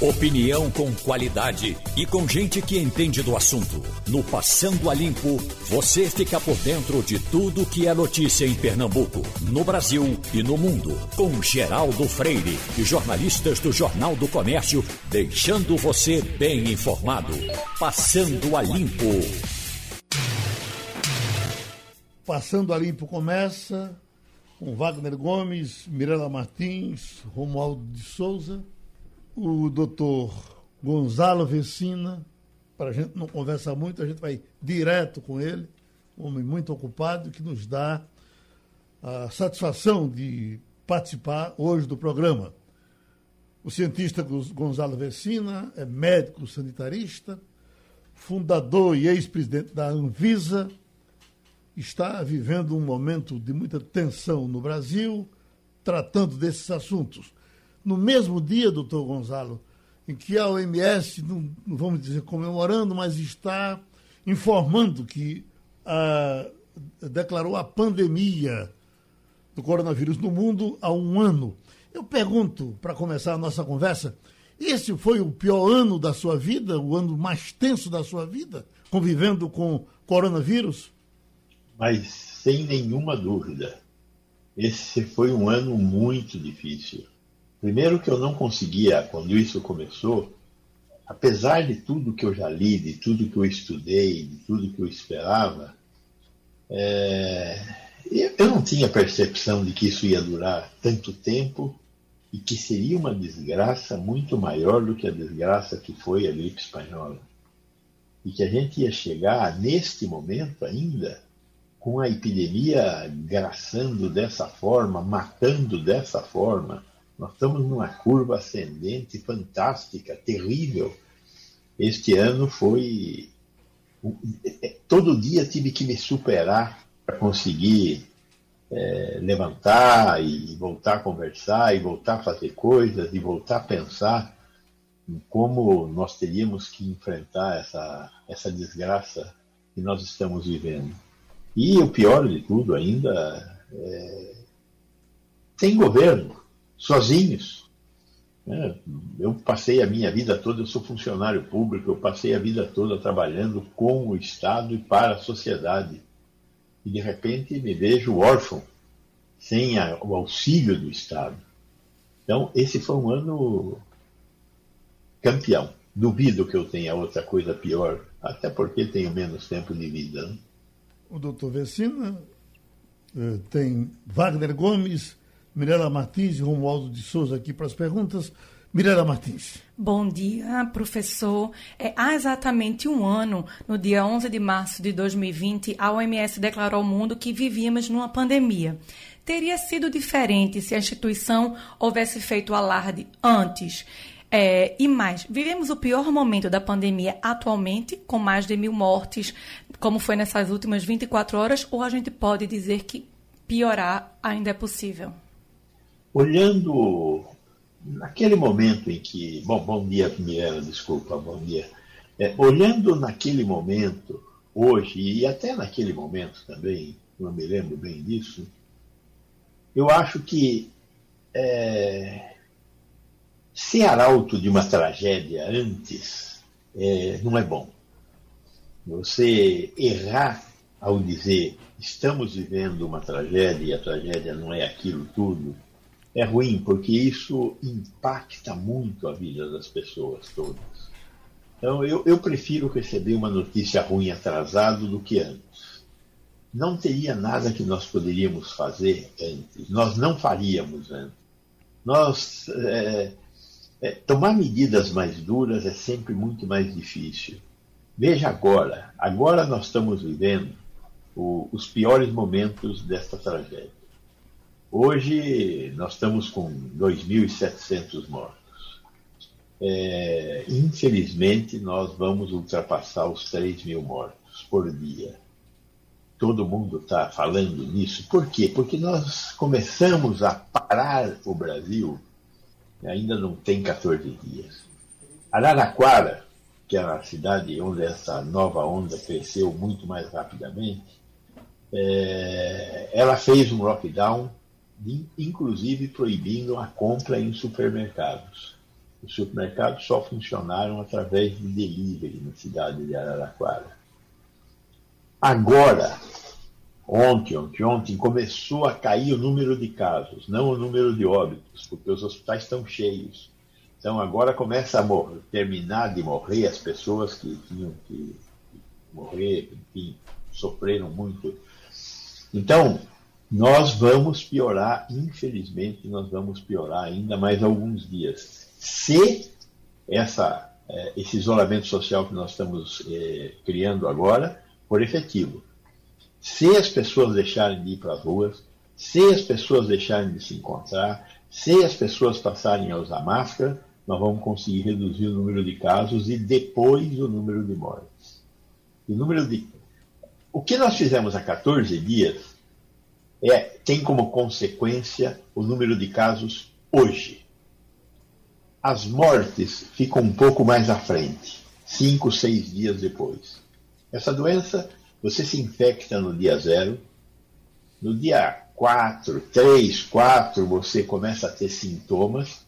Opinião com qualidade e com gente que entende do assunto. No Passando a Limpo, você fica por dentro de tudo que é notícia em Pernambuco, no Brasil e no mundo. Com Geraldo Freire e jornalistas do Jornal do Comércio, deixando você bem informado. Passando a Limpo. Passando a Limpo começa com Wagner Gomes, Mirela Martins, Romualdo de Souza o doutor Gonzalo Vecina, para a gente não conversar muito, a gente vai direto com ele, um homem muito ocupado, que nos dá a satisfação de participar hoje do programa. O cientista Gonzalo Vecina é médico sanitarista, fundador e ex-presidente da Anvisa, está vivendo um momento de muita tensão no Brasil, tratando desses assuntos no mesmo dia, doutor Gonzalo, em que a OMS, não, não vamos dizer comemorando, mas está informando que a, declarou a pandemia do coronavírus no mundo há um ano. Eu pergunto, para começar a nossa conversa, esse foi o pior ano da sua vida, o ano mais tenso da sua vida, convivendo com coronavírus? Mas sem nenhuma dúvida, esse foi um ano muito difícil. Primeiro que eu não conseguia, quando isso começou, apesar de tudo que eu já li, de tudo que eu estudei, de tudo que eu esperava, é, eu não tinha percepção de que isso ia durar tanto tempo e que seria uma desgraça muito maior do que a desgraça que foi a gripe espanhola. E que a gente ia chegar neste momento ainda com a epidemia graçando dessa forma, matando dessa forma, nós estamos numa curva ascendente fantástica, terrível. Este ano foi. Todo dia tive que me superar para conseguir é, levantar e voltar a conversar, e voltar a fazer coisas, e voltar a pensar em como nós teríamos que enfrentar essa, essa desgraça que nós estamos vivendo. E o pior de tudo ainda é, tem governo sozinhos. É, eu passei a minha vida toda, eu sou funcionário público, eu passei a vida toda trabalhando com o Estado e para a sociedade. E de repente me vejo órfão, sem a, o auxílio do Estado. Então, esse foi um ano campeão. Duvido que eu tenha outra coisa pior, até porque tenho menos tempo de vida. Né? O doutor Vecina eh, tem Wagner Gomes, Mirela Martins e Romualdo de Souza aqui para as perguntas. Mirela Martins. Bom dia, professor. É, há exatamente um ano, no dia 11 de março de 2020, a OMS declarou ao mundo que vivíamos numa pandemia. Teria sido diferente se a instituição houvesse feito alarde antes. É, e mais, vivemos o pior momento da pandemia atualmente, com mais de mil mortes, como foi nessas últimas 24 horas, ou a gente pode dizer que piorar ainda é possível? Olhando naquele momento em que. Bom, bom dia, Mirella, desculpa, bom dia. É, olhando naquele momento, hoje, e até naquele momento também, não me lembro bem disso, eu acho que é, ser arauto de uma tragédia antes é, não é bom. Você errar ao dizer estamos vivendo uma tragédia e a tragédia não é aquilo tudo, é ruim, porque isso impacta muito a vida das pessoas todas. Então, eu, eu prefiro receber uma notícia ruim atrasado do que antes. Não teria nada que nós poderíamos fazer antes. Nós não faríamos antes. Nós, é, é, tomar medidas mais duras é sempre muito mais difícil. Veja agora, agora nós estamos vivendo o, os piores momentos desta tragédia. Hoje nós estamos com 2.700 mortos. É, infelizmente, nós vamos ultrapassar os 3 mil mortos por dia. Todo mundo está falando nisso. Por quê? Porque nós começamos a parar o Brasil, ainda não tem 14 dias. Araraquara, que é a cidade onde essa nova onda cresceu muito mais rapidamente, é, ela fez um lockdown inclusive proibindo a compra em supermercados. Os supermercados só funcionaram através de delivery na cidade de Araraquara. Agora, ontem, ontem, ontem, começou a cair o número de casos, não o número de óbitos, porque os hospitais estão cheios. Então agora começa a morrer, terminar de morrer as pessoas que tinham que morrer, enfim, sofreram muito. Então, nós vamos piorar, infelizmente, nós vamos piorar ainda mais alguns dias. Se essa, é, esse isolamento social que nós estamos é, criando agora for efetivo. Se as pessoas deixarem de ir para as ruas, se as pessoas deixarem de se encontrar, se as pessoas passarem a usar máscara, nós vamos conseguir reduzir o número de casos e depois o número de mortes. O número de o que nós fizemos há 14 dias é, tem como consequência o número de casos hoje. As mortes ficam um pouco mais à frente, 5, 6 dias depois. Essa doença, você se infecta no dia zero, no dia 4, 3, 4, você começa a ter sintomas,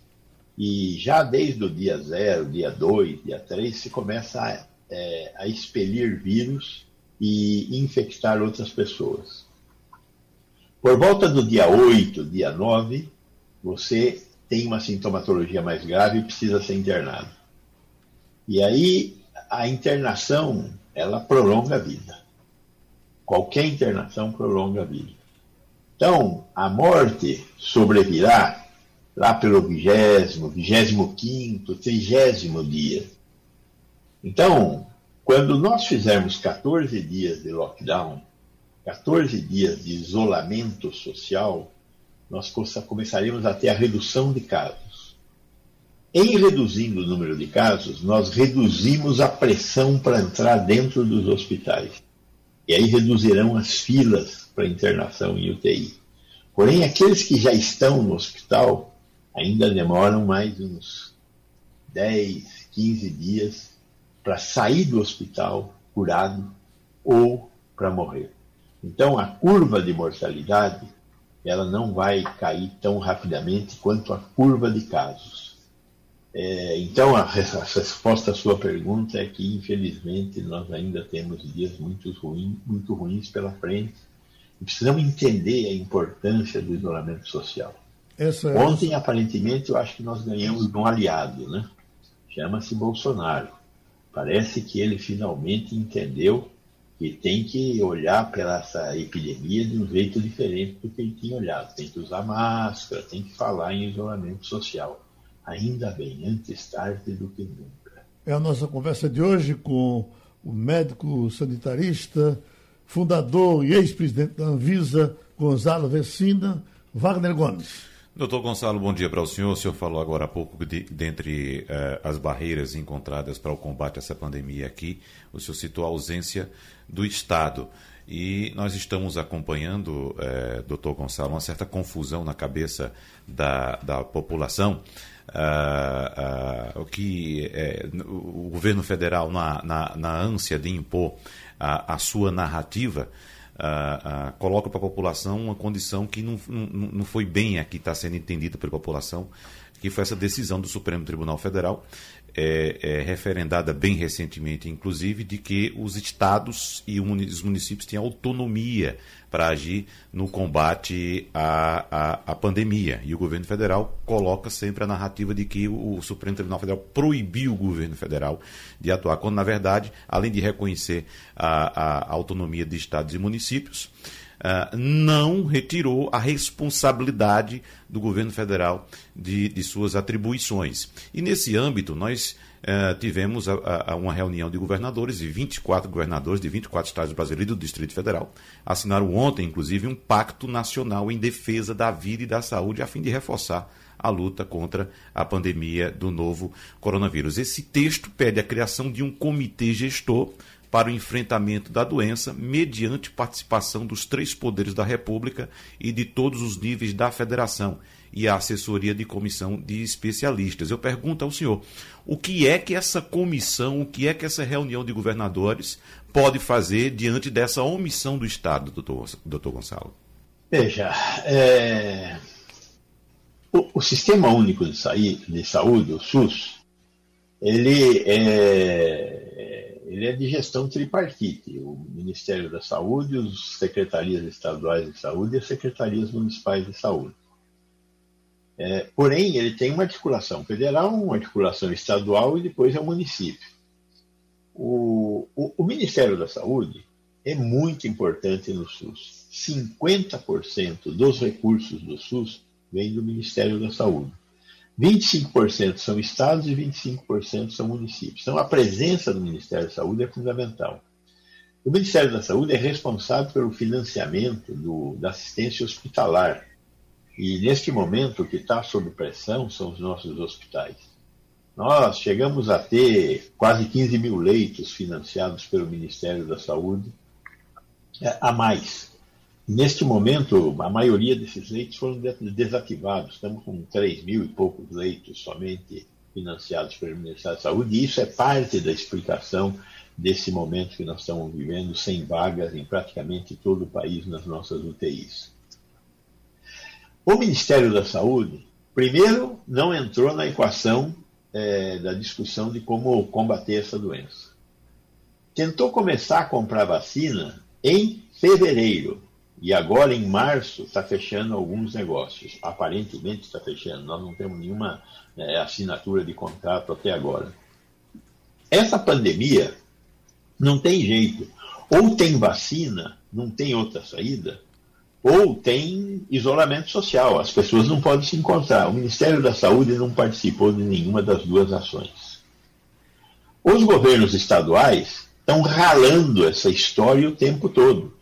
e já desde o dia 0, dia 2, dia 3, se começa a, é, a expelir vírus e infectar outras pessoas. Por volta do dia 8, dia 9, você tem uma sintomatologia mais grave e precisa ser internado. E aí a internação, ela prolonga a vida. Qualquer internação prolonga a vida. Então, a morte sobrevirá lá pelo vigésimo, vigésimo quinto, trigésimo dia. Então, quando nós fizermos 14 dias de lockdown, 14 dias de isolamento social, nós começaríamos a ter a redução de casos. Em reduzindo o número de casos, nós reduzimos a pressão para entrar dentro dos hospitais. E aí reduzirão as filas para internação em UTI. Porém, aqueles que já estão no hospital ainda demoram mais uns 10, 15 dias para sair do hospital curado ou para morrer. Então a curva de mortalidade ela não vai cair tão rapidamente quanto a curva de casos. É, então a, a resposta à sua pergunta é que infelizmente nós ainda temos dias muito, ruim, muito ruins pela frente e precisamos entender a importância do isolamento social. Essa... É Ontem, aparentemente, eu acho que nós ganhamos um aliado, né? Chama-se Bolsonaro. Parece que ele finalmente entendeu que tem que olhar para essa epidemia de um jeito diferente do que ele tinha olhado. Tem que usar máscara, tem que falar em isolamento social. Ainda bem, antes tarde do que nunca. É a nossa conversa de hoje com o médico sanitarista, fundador e ex-presidente da Anvisa, Gonzalo Vecina, Wagner Gomes. Doutor Gonçalo, bom dia para o senhor. O senhor falou agora há pouco de, dentre eh, as barreiras encontradas para o combate a essa pandemia aqui, o senhor citou a ausência do Estado. E nós estamos acompanhando, eh, doutor Gonçalo, uma certa confusão na cabeça da, da população. Ah, ah, o que eh, o governo federal, na, na, na ânsia de impor a, a sua narrativa, uh, uh, coloca para a população uma condição que não, não, não foi bem aqui está sendo entendida pela população, que foi essa decisão do Supremo Tribunal Federal, é, é, referendada bem recentemente, inclusive, de que os estados e os municípios têm autonomia para agir no combate à, à, à, pandemia. E o governo federal coloca sempre a narrativa de que o, Supremo Tribunal Federal proibiu o governo federal de atuar, quando, na verdade, além de reconhecer a, a autonomia de estados e municípios, uh, não retirou a responsabilidade do governo federal de, de suas atribuições. E nesse âmbito, nós Uh, tivemos a, a, uma reunião de governadores, de 24 governadores de 24 estados brasileiros e do Distrito Federal. Assinaram ontem, inclusive, um pacto nacional em defesa da vida e da saúde, a fim de reforçar a luta contra a pandemia do novo coronavírus. Esse texto pede a criação de um comitê gestor para o enfrentamento da doença, mediante participação dos três poderes da República e de todos os níveis da federação e a assessoria de comissão de especialistas. Eu pergunto ao senhor, o que é que essa comissão, o que é que essa reunião de governadores pode fazer diante dessa omissão do Estado, doutor, doutor Gonçalo? Veja, é... o, o Sistema Único de, de Saúde, o SUS, ele é, ele é de gestão tripartite. O Ministério da Saúde, as secretarias estaduais de saúde e as secretarias municipais de saúde. É, porém, ele tem uma articulação federal, uma articulação estadual e depois é o município. O, o, o Ministério da Saúde é muito importante no SUS. 50% dos recursos do SUS vem do Ministério da Saúde. 25% são estados e 25% são municípios. Então, a presença do Ministério da Saúde é fundamental. O Ministério da Saúde é responsável pelo financiamento do, da assistência hospitalar. E, neste momento, o que está sob pressão são os nossos hospitais. Nós chegamos a ter quase 15 mil leitos financiados pelo Ministério da Saúde é, a mais. Neste momento, a maioria desses leitos foram desativados. Estamos com 3 mil e poucos leitos somente financiados pelo Ministério da Saúde, e isso é parte da explicação desse momento que nós estamos vivendo, sem vagas em praticamente todo o país nas nossas UTIs. O Ministério da Saúde, primeiro, não entrou na equação é, da discussão de como combater essa doença. Tentou começar a comprar vacina em fevereiro, e agora, em março, está fechando alguns negócios. Aparentemente está fechando. Nós não temos nenhuma é, assinatura de contrato até agora. Essa pandemia não tem jeito. Ou tem vacina, não tem outra saída, ou tem isolamento social. As pessoas não podem se encontrar. O Ministério da Saúde não participou de nenhuma das duas ações. Os governos estaduais estão ralando essa história o tempo todo.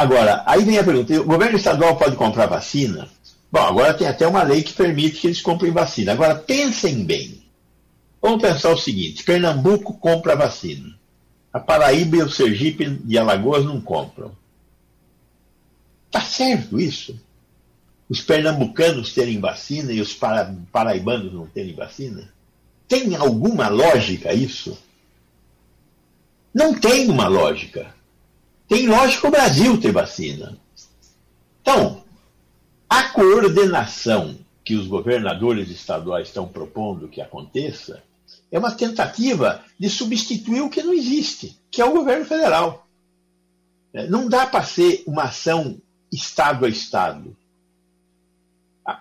Agora, aí vem a pergunta: o governo estadual pode comprar vacina? Bom, agora tem até uma lei que permite que eles comprem vacina. Agora, pensem bem. Vamos pensar o seguinte: Pernambuco compra vacina. A Paraíba e o Sergipe e Alagoas não compram. Está certo isso? Os pernambucanos terem vacina e os para, paraibanos não terem vacina? Tem alguma lógica isso? Não tem uma lógica. Tem lógica o Brasil ter vacina. Então, a coordenação que os governadores estaduais estão propondo que aconteça é uma tentativa de substituir o que não existe, que é o governo federal. É, não dá para ser uma ação Estado a Estado.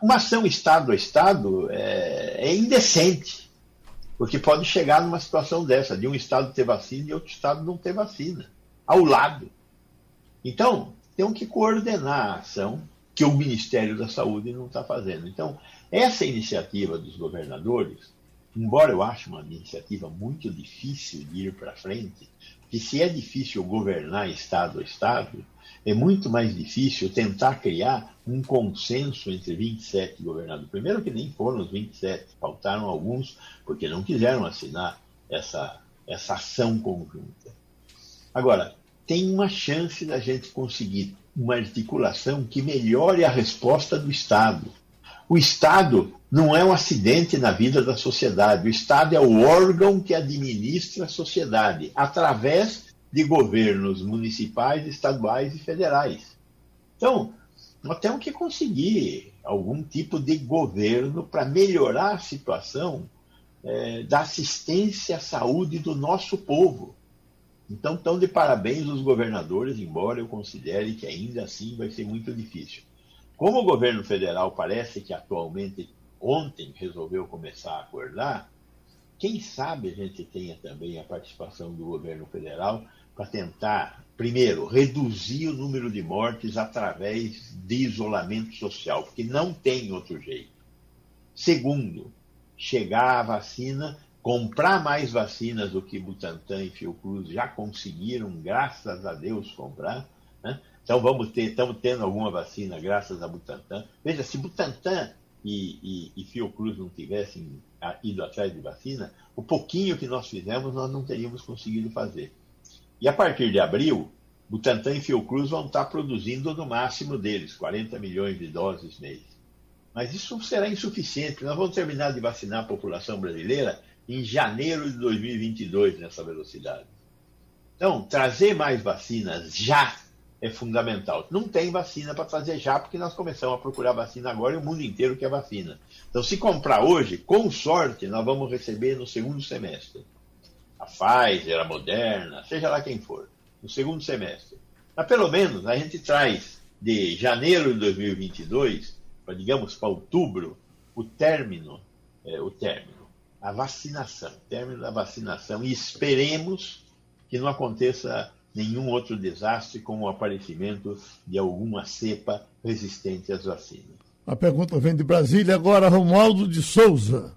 Uma ação Estado a Estado é, é indecente, porque pode chegar numa situação dessa, de um Estado ter vacina e outro Estado não ter vacina, ao lado. Então, tem que coordenar a ação que o Ministério da Saúde não está fazendo. Então, essa iniciativa dos governadores, embora eu ache uma iniciativa muito difícil de ir para frente, que se é difícil governar Estado a Estado, é muito mais difícil tentar criar um consenso entre 27 governadores. Primeiro que nem foram os 27, faltaram alguns porque não quiseram assinar essa, essa ação conjunta. Agora, tem uma chance da gente conseguir uma articulação que melhore a resposta do Estado. O Estado não é um acidente na vida da sociedade. O Estado é o órgão que administra a sociedade através de governos municipais, estaduais e federais. Então, nós temos que conseguir algum tipo de governo para melhorar a situação é, da assistência à saúde do nosso povo. Então, estão de parabéns os governadores, embora eu considere que ainda assim vai ser muito difícil. Como o governo federal parece que atualmente, ontem, resolveu começar a acordar, quem sabe a gente tenha também a participação do governo federal para tentar, primeiro, reduzir o número de mortes através de isolamento social, porque não tem outro jeito. Segundo, chegar à vacina comprar mais vacinas do que Butantan e Fiocruz já conseguiram, graças a Deus, comprar. Né? Então vamos ter, estamos tendo alguma vacina graças a Butantan. Veja, se Butantan e, e, e Fiocruz não tivessem ido atrás de vacina, o pouquinho que nós fizemos nós não teríamos conseguido fazer. E a partir de abril, Butantan e Fiocruz vão estar produzindo no máximo deles, 40 milhões de doses mês. Mas isso será insuficiente. Nós vamos terminar de vacinar a população brasileira em janeiro de 2022 nessa velocidade. Então, trazer mais vacinas já é fundamental. Não tem vacina para fazer já, porque nós começamos a procurar vacina agora e o mundo inteiro quer vacina. Então, se comprar hoje, com sorte, nós vamos receber no segundo semestre. A Pfizer, a Moderna, seja lá quem for, no segundo semestre. Mas pelo menos a gente traz de janeiro de 2022, para digamos para outubro, o término, é, o término, a vacinação, término da vacinação, e esperemos que não aconteça nenhum outro desastre com o aparecimento de alguma cepa resistente às vacinas. A pergunta vem de Brasília agora, Romualdo de Souza.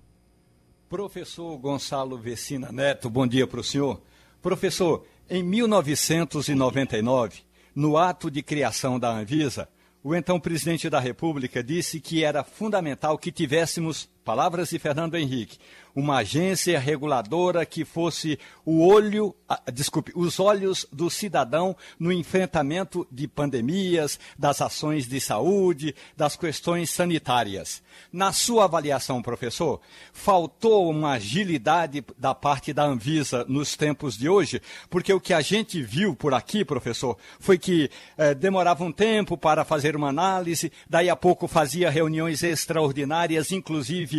Professor Gonçalo Vecina Neto, bom dia para o senhor. Professor, em 1999, no ato de criação da Anvisa, o então presidente da República disse que era fundamental que tivéssemos, palavras de Fernando Henrique, uma agência reguladora que fosse o olho, ah, desculpe, os olhos do cidadão no enfrentamento de pandemias, das ações de saúde, das questões sanitárias. Na sua avaliação, professor, faltou uma agilidade da parte da Anvisa nos tempos de hoje? Porque o que a gente viu por aqui, professor, foi que eh, demorava um tempo para fazer uma análise, daí a pouco fazia reuniões extraordinárias, inclusive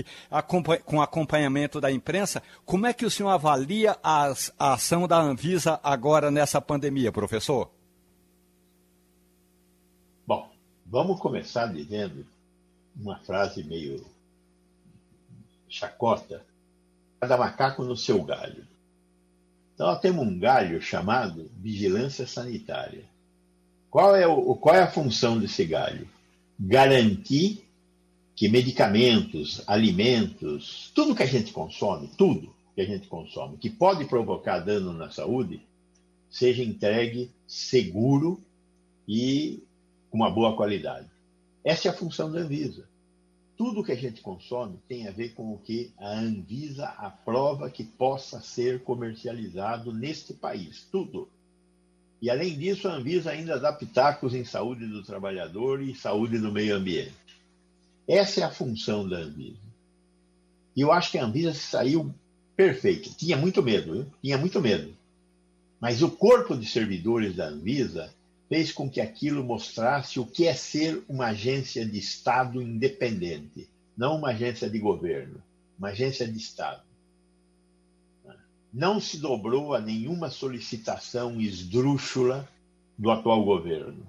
com acompanhamento da imprensa. Como é que o senhor avalia a, a ação da Anvisa agora nessa pandemia, professor? Bom, vamos começar dizendo uma frase meio chacota. Cada macaco no seu galho. Então, nós temos um galho chamado vigilância sanitária. Qual é, o, qual é a função desse galho? Garantir que medicamentos, alimentos, tudo que a gente consome, tudo que a gente consome, que pode provocar dano na saúde, seja entregue seguro e com uma boa qualidade. Essa é a função da Anvisa. Tudo que a gente consome tem a ver com o que a Anvisa aprova que possa ser comercializado neste país. Tudo. E além disso, a Anvisa ainda dá pitacos em saúde do trabalhador e saúde do meio ambiente. Essa é a função da Anvisa. E eu acho que a Anvisa saiu perfeita. Tinha muito medo, viu? tinha muito medo. Mas o corpo de servidores da Anvisa fez com que aquilo mostrasse o que é ser uma agência de Estado independente, não uma agência de governo, uma agência de Estado. Não se dobrou a nenhuma solicitação esdrúxula do atual governo.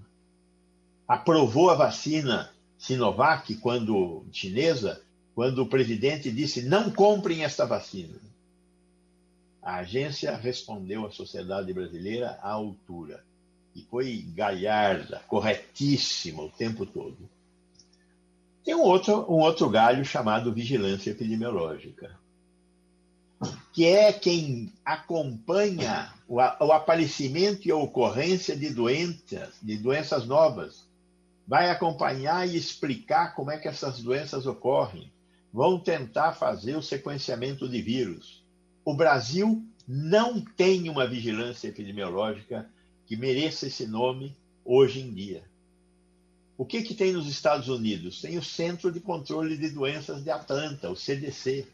Aprovou a vacina Sinovac, quando chinesa, quando o presidente disse não comprem esta vacina. A agência respondeu à sociedade brasileira à altura e foi galharda, corretíssima o tempo todo. Tem um outro, um outro galho chamado vigilância epidemiológica, que é quem acompanha o, o aparecimento e a ocorrência de doenças, de doenças novas, vai acompanhar e explicar como é que essas doenças ocorrem, vão tentar fazer o sequenciamento de vírus. O Brasil não tem uma vigilância epidemiológica que mereça esse nome hoje em dia. O que, que tem nos Estados Unidos? Tem o Centro de Controle de Doenças de Atlanta, o CDC.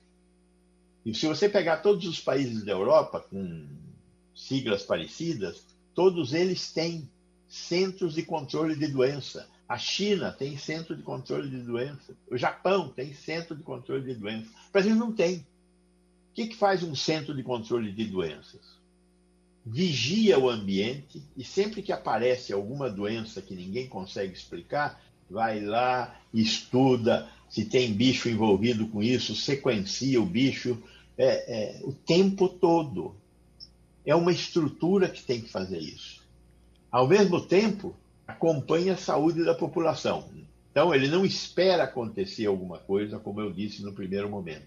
E se você pegar todos os países da Europa com siglas parecidas, todos eles têm centros de controle de doença. A China tem centro de controle de doença. O Japão tem centro de controle de doença. O Brasil não tem. O que, que faz um centro de controle de doenças? Vigia o ambiente e sempre que aparece alguma doença que ninguém consegue explicar, vai lá, estuda se tem bicho envolvido com isso, sequencia o bicho é, é, o tempo todo. É uma estrutura que tem que fazer isso. Ao mesmo tempo, acompanha a saúde da população. Então, ele não espera acontecer alguma coisa, como eu disse no primeiro momento.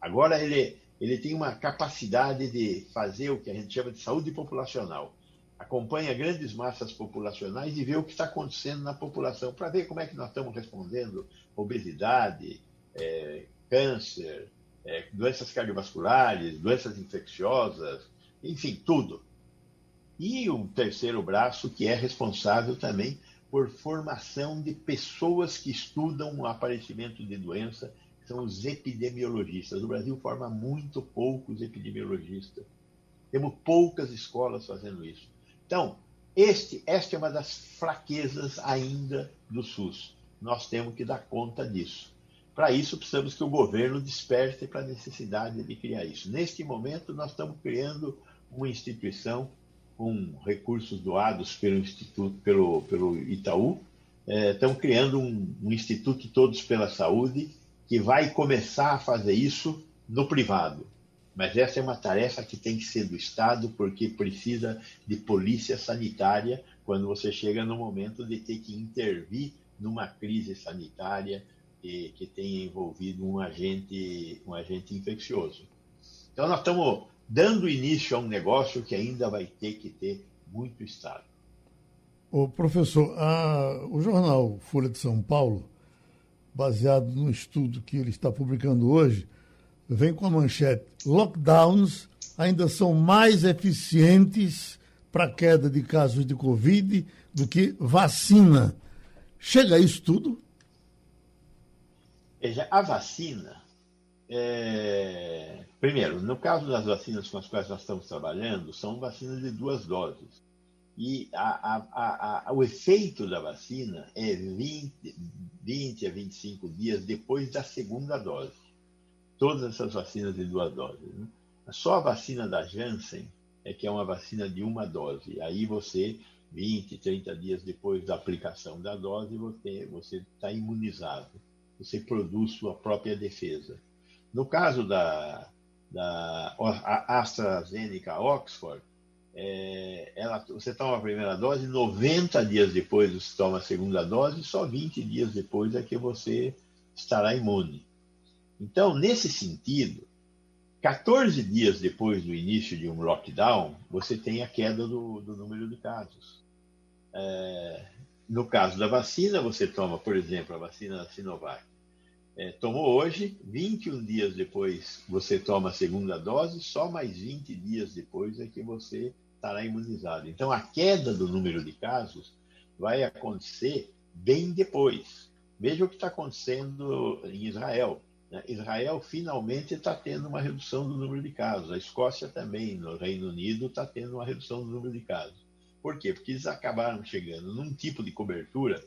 Agora, ele, ele tem uma capacidade de fazer o que a gente chama de saúde populacional. Acompanha grandes massas populacionais e vê o que está acontecendo na população, para ver como é que nós estamos respondendo obesidade, é, câncer, é, doenças cardiovasculares, doenças infecciosas, enfim, tudo. E um terceiro braço que é responsável também por formação de pessoas que estudam o aparecimento de doença, que são os epidemiologistas. O Brasil forma muito poucos epidemiologistas. Temos poucas escolas fazendo isso. Então, Este, esta é uma das fraquezas ainda do SUS. Nós temos que dar conta disso. Para isso, precisamos que o governo desperte para a necessidade de criar isso. Neste momento, nós estamos criando uma instituição com recursos doados pelo Instituto, pelo, pelo Itaú. É, estamos criando um, um Instituto Todos pela Saúde que vai começar a fazer isso no privado. Mas essa é uma tarefa que tem que ser do Estado, porque precisa de polícia sanitária quando você chega no momento de ter que intervir numa crise sanitária que, que tenha envolvido um agente, um agente infeccioso. Então, nós estamos dando início a um negócio que ainda vai ter que ter muito Estado. O professor, a, o jornal Folha de São Paulo, baseado no estudo que ele está publicando hoje, vem com a manchete: lockdowns ainda são mais eficientes para a queda de casos de Covid do que vacina. Chega a isso tudo? Veja, a vacina, é... primeiro, no caso das vacinas com as quais nós estamos trabalhando, são vacinas de duas doses. E a, a, a, o efeito da vacina é 20, 20 a 25 dias depois da segunda dose todas essas vacinas de duas doses. Né? Só a vacina da Janssen é que é uma vacina de uma dose. Aí você, 20, 30 dias depois da aplicação da dose, você está imunizado. Você produz sua própria defesa. No caso da, da AstraZeneca Oxford, é, ela, você toma a primeira dose, 90 dias depois você toma a segunda dose, só 20 dias depois é que você estará imune. Então, nesse sentido, 14 dias depois do início de um lockdown, você tem a queda do, do número de casos. É, no caso da vacina, você toma, por exemplo, a vacina da Sinovac. É, tomou hoje, 21 dias depois você toma a segunda dose, só mais 20 dias depois é que você estará imunizado. Então, a queda do número de casos vai acontecer bem depois. Veja o que está acontecendo em Israel. Né? Israel finalmente está tendo uma redução do número de casos. A Escócia também, no Reino Unido, está tendo uma redução do número de casos. Por quê? Porque eles acabaram chegando num tipo de cobertura,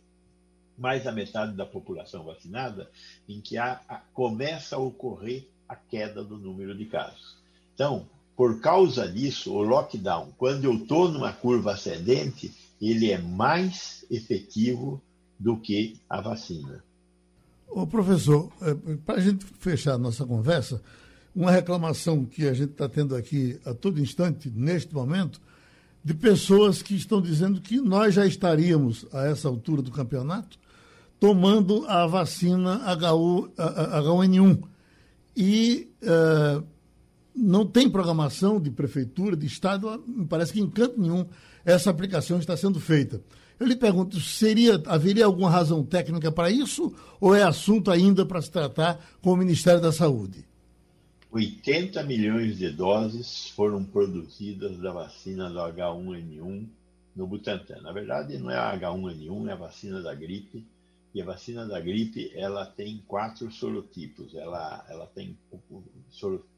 mais da metade da população vacinada, em que há, a, começa a ocorrer a queda do número de casos. Então, por causa disso, o lockdown, quando eu estou numa curva ascendente, ele é mais efetivo do que a vacina. Ô, professor, é, para a gente fechar a nossa conversa, uma reclamação que a gente está tendo aqui a todo instante, neste momento, de pessoas que estão dizendo que nós já estaríamos, a essa altura do campeonato, tomando a vacina HU, H1N1. E uh, não tem programação de prefeitura, de Estado, me parece que em canto nenhum essa aplicação está sendo feita. Eu lhe pergunto, seria, haveria alguma razão técnica para isso ou é assunto ainda para se tratar com o Ministério da Saúde? 80 milhões de doses foram produzidas da vacina do H1N1 no Butantan. Na verdade, não é a H1N1, é a vacina da gripe. E a vacina da gripe, ela tem quatro sorotipos. Ela, ela tem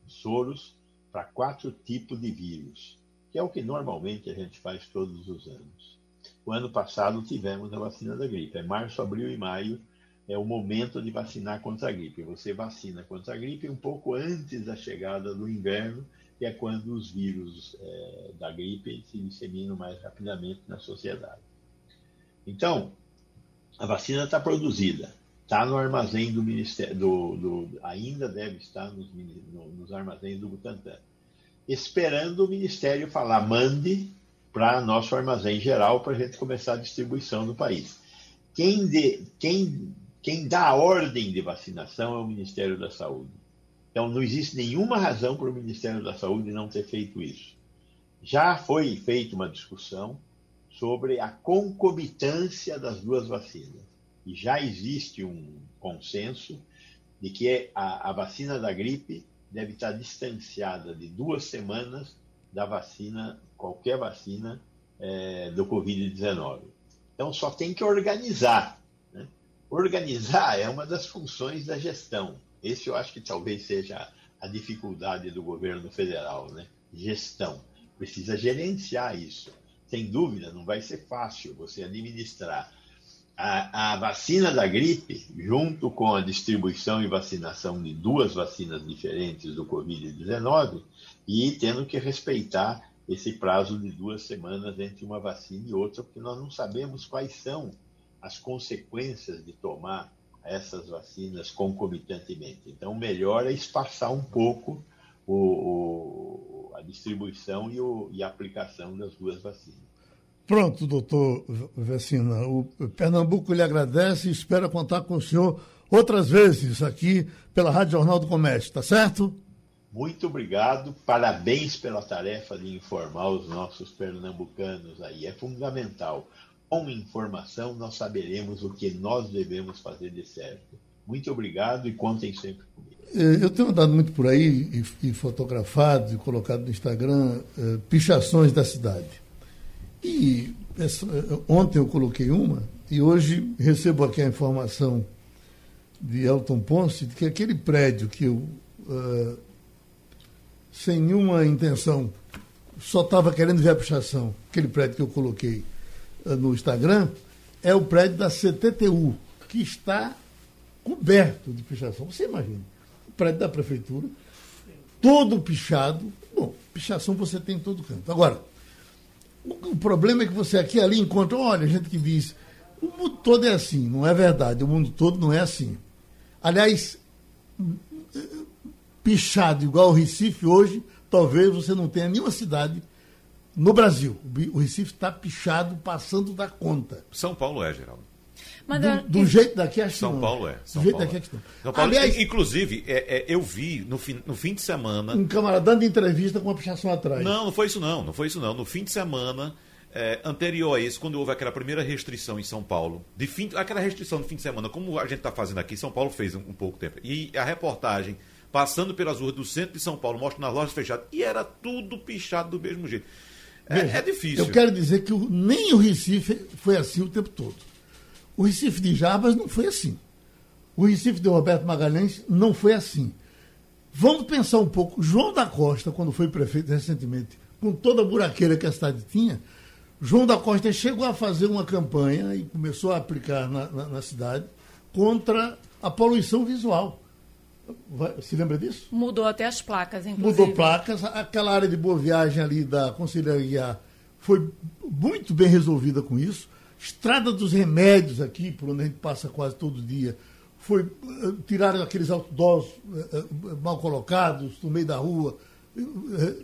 soros para quatro tipos de vírus, que é o que normalmente a gente faz todos os anos. O ano passado tivemos a vacina da gripe. É março, abril e maio é o momento de vacinar contra a gripe. Você vacina contra a gripe um pouco antes da chegada do inverno, que é quando os vírus é, da gripe se disseminam mais rapidamente na sociedade. Então, a vacina está produzida, está no armazém do Ministério, do, do, ainda deve estar nos, no, nos armazéns do Butantan, esperando o Ministério falar, mande para nosso armazém geral para a gente começar a distribuição no país. Quem, de, quem, quem dá a ordem de vacinação é o Ministério da Saúde. Então, não existe nenhuma razão para o Ministério da Saúde não ter feito isso. Já foi feita uma discussão sobre a concomitância das duas vacinas. E já existe um consenso de que a, a vacina da gripe deve estar distanciada de duas semanas da vacina, qualquer vacina é, do Covid-19. Então, só tem que organizar. Né? Organizar é uma das funções da gestão. Esse eu acho que talvez seja a dificuldade do governo federal, né? Gestão. Precisa gerenciar isso. Sem dúvida, não vai ser fácil você administrar a, a, vacina da gripe, junto com a distribuição e vacinação de duas vacinas diferentes do Covid-19, e tendo que respeitar esse prazo de duas semanas entre uma vacina e outra, porque nós não sabemos quais são as consequências de tomar essas vacinas concomitantemente. Então, melhor é espaçar um pouco o, o, a distribuição e, o, e a aplicação das duas vacinas. Pronto, doutor Vecina. O Pernambuco lhe agradece e espera contar com o senhor outras vezes aqui pela Rádio Jornal do Comércio, tá certo? Muito obrigado, parabéns pela tarefa de informar os nossos pernambucanos aí. É fundamental. Com informação, nós saberemos o que nós devemos fazer de certo. Muito obrigado e contem sempre comigo. É, eu tenho andado muito por aí e, fotografado e colocado no Instagram é, pichações da cidade. E essa, ontem eu coloquei uma, e hoje recebo aqui a informação de Elton Ponce de que aquele prédio que eu, uh, sem nenhuma intenção, só estava querendo ver a pichação, aquele prédio que eu coloquei uh, no Instagram, é o prédio da CTTU, que está coberto de pichação. Você imagina, o prédio da prefeitura, todo pichado. Bom, pichação você tem em todo canto. Agora, o problema é que você aqui ali encontra, olha, gente que diz, o mundo todo é assim, não é verdade, o mundo todo não é assim. Aliás, pichado igual o Recife hoje, talvez você não tenha nenhuma cidade no Brasil. O Recife está pichado, passando da conta. São Paulo é, Geraldo. Mas, do, do jeito daqui, acho São não. Paulo é. São do jeito Paulo daqui, acho não. São Paulo, Aliás, inclusive, é, é, eu vi no fim, no fim de semana. Um camarada dando entrevista com uma pichação atrás. Não, não foi isso não. Não foi isso não. No fim de semana. É, anterior a esse, quando houve aquela primeira restrição em São Paulo, de fim, aquela restrição do fim de semana, como a gente está fazendo aqui, São Paulo fez um, um pouco tempo. E a reportagem, passando pelas ruas do centro de São Paulo, mostra nas lojas fechadas, e era tudo pichado do mesmo jeito. É, Veja, é difícil. Eu quero dizer que o, nem o Recife foi assim o tempo todo. O Recife de Jarbas não foi assim. O Recife de Roberto Magalhães não foi assim. Vamos pensar um pouco. João da Costa, quando foi prefeito recentemente, com toda a buraqueira que a cidade tinha, João da Costa chegou a fazer uma campanha e começou a aplicar na, na, na cidade contra a poluição visual. Vai, se lembra disso? Mudou até as placas, inclusive. Mudou placas. Aquela área de boa viagem ali da Conselharia foi muito bem resolvida com isso. Estrada dos Remédios aqui, por onde a gente passa quase todo dia, foi uh, tiraram aqueles outdoors uh, uh, mal colocados no meio da rua.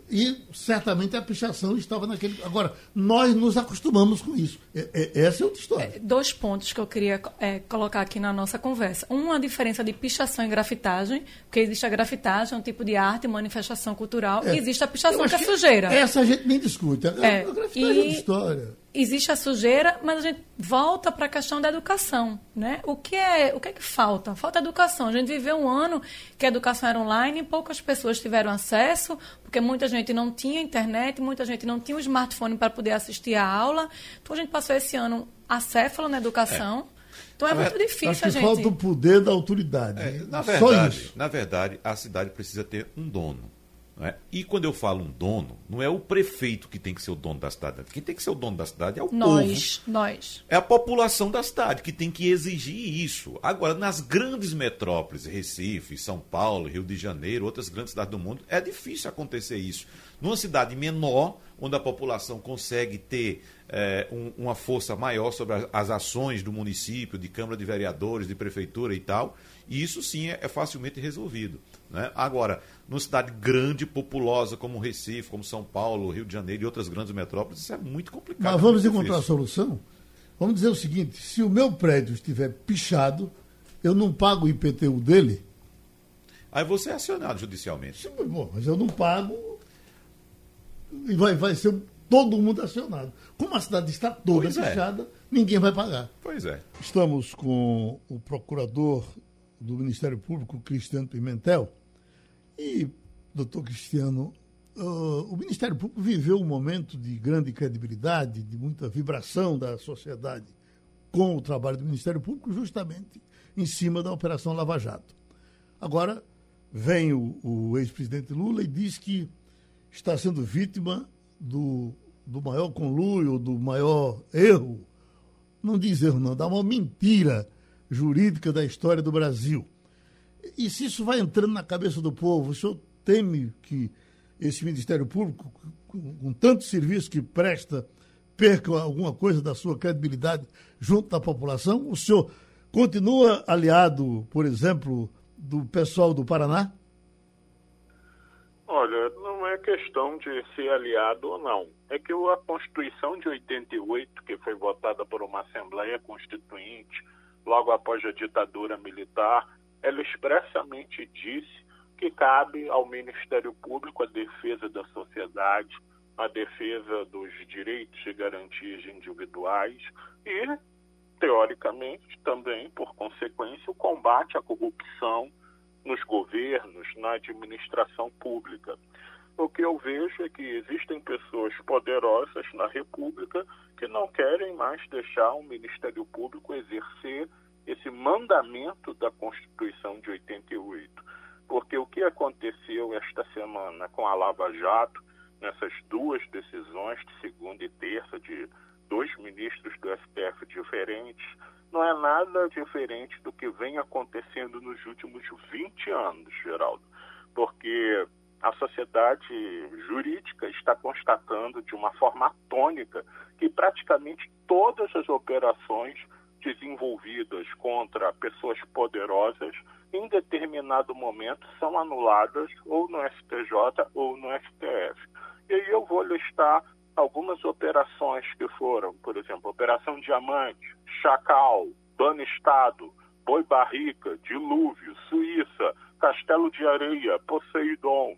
E certamente a pichação estava naquele. Agora, nós nos acostumamos com isso. É, é, essa é outra história. É, dois pontos que eu queria é, colocar aqui na nossa conversa. Um, a diferença de pichação e grafitagem, porque existe a grafitagem, é um tipo de arte, manifestação cultural, e existe a pichação, que é sujeira. Essa a gente nem discute. A, a grafitagem é outra história existe a sujeira, mas a gente volta para a questão da educação, né? O que é, o que é que falta? Falta educação. A gente viveu um ano que a educação era online, e poucas pessoas tiveram acesso, porque muita gente não tinha internet, muita gente não tinha o um smartphone para poder assistir a aula. Então a gente passou esse ano acéfalo na educação. É. Então é muito difícil acho que a gente. Falta o poder da autoridade. É, na verdade, na verdade, a cidade precisa ter um dono. É? E quando eu falo um dono, não é o prefeito que tem que ser o dono da cidade. Quem tem que ser o dono da cidade é o nós, povo. Nós. É a população da cidade que tem que exigir isso. Agora, nas grandes metrópoles, Recife, São Paulo, Rio de Janeiro, outras grandes cidades do mundo, é difícil acontecer isso. Numa cidade menor, onde a população consegue ter é, um, uma força maior sobre as ações do município, de Câmara de Vereadores, de Prefeitura e tal, isso sim é, é facilmente resolvido. Né? Agora, numa cidade grande, populosa como Recife, como São Paulo, Rio de Janeiro e outras grandes metrópoles, isso é muito complicado. Mas vamos encontrar a solução? Vamos dizer o seguinte: se o meu prédio estiver pichado, eu não pago o IPTU dele. Aí você é acionado judicialmente. Sim, bom, mas eu não pago e vai, vai ser todo mundo acionado. Como a cidade está toda pois é. fechada, é. ninguém vai pagar. Pois é. Estamos com o procurador do Ministério Público, Cristiano Pimentel. E, doutor Cristiano, uh, o Ministério Público viveu um momento de grande credibilidade, de muita vibração da sociedade com o trabalho do Ministério Público, justamente em cima da Operação Lava Jato. Agora, vem o, o ex-presidente Lula e diz que está sendo vítima do do maior conluio, do maior erro, não diz erro não, da maior mentira jurídica da história do Brasil. E se isso vai entrando na cabeça do povo, o senhor teme que esse Ministério Público, com, tanto serviço que presta, perca alguma coisa da sua credibilidade junto da população? O senhor continua aliado, por exemplo, do pessoal do Paraná? Olha, não é questão de ser aliado ou não. É que a Constituição de 88, que foi votada por uma Assembleia Constituinte, logo após a ditadura militar, ela expressamente disse que cabe ao Ministério Público a defesa da sociedade, a defesa dos direitos e garantias individuais e, teoricamente, também, por consequência, o combate à corrupção nos governos, na administração pública. O que eu vejo é que existem pessoas poderosas na República que não querem mais deixar o Ministério Público exercer esse mandamento da Constituição de 88. Porque o que aconteceu esta semana com a Lava Jato, nessas duas decisões de segunda e terça de dois ministros do STF diferentes, não é nada diferente do que vem acontecendo nos últimos 20 anos, Geraldo. Porque a sociedade jurídica está constatando de uma forma tônica que praticamente todas as operações desenvolvidas contra pessoas poderosas em determinado momento são anuladas ou no STJ ou no STF. E aí eu vou listar algumas operações que foram, por exemplo, Operação Diamante, Chacal, Dano Estado, Boi Barrica, Dilúvio, Suíça, Castelo de Areia, Poseidon.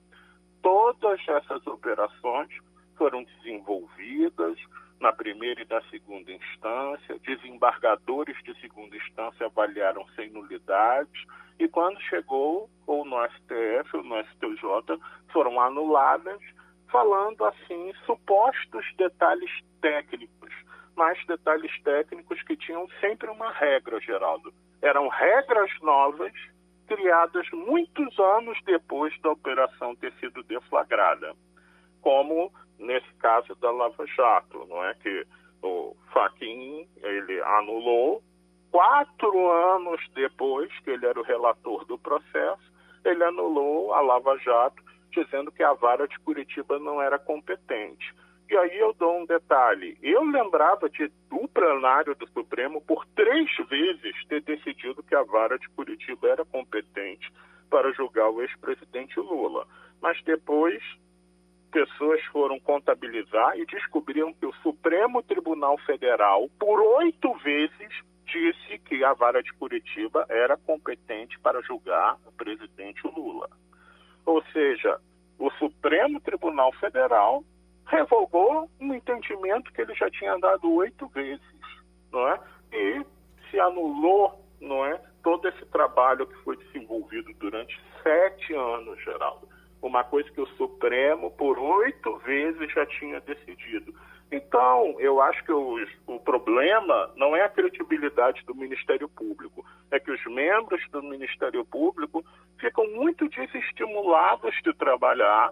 Todas essas operações foram desenvolvidas na primeira e na segunda instância, desembargadores de segunda instância avaliaram sem nulidade, e quando chegou ou no STF ou no STJ, foram anuladas falando assim supostos detalhes técnicos, mas detalhes técnicos que tinham sempre uma regra, Geraldo. Eram regras novas criadas muitos anos depois da operação ter sido deflagrada, como nesse caso da Lava Jato, não é que o Fachin ele anulou quatro anos depois que ele era o relator do processo, ele anulou a Lava Jato dizendo que a vara de Curitiba não era competente. E aí eu dou um detalhe. Eu lembrava de do plenário do Supremo por três vezes ter decidido que a vara de Curitiba era competente para julgar o ex-presidente Lula. Mas depois pessoas foram contabilizar e descobriram que o Supremo Tribunal Federal, por oito vezes, disse que a vara de Curitiba era competente para julgar o presidente Lula. Ou seja, o Supremo Tribunal Federal revogou um entendimento que ele já tinha dado oito vezes, não é? E se anulou, não é, todo esse trabalho que foi desenvolvido durante sete anos, Geraldo. Uma coisa que o Supremo, por oito vezes, já tinha decidido. Então, eu acho que o, o problema não é a credibilidade do Ministério Público, é que os membros do Ministério Público ficam muito desestimulados de trabalhar,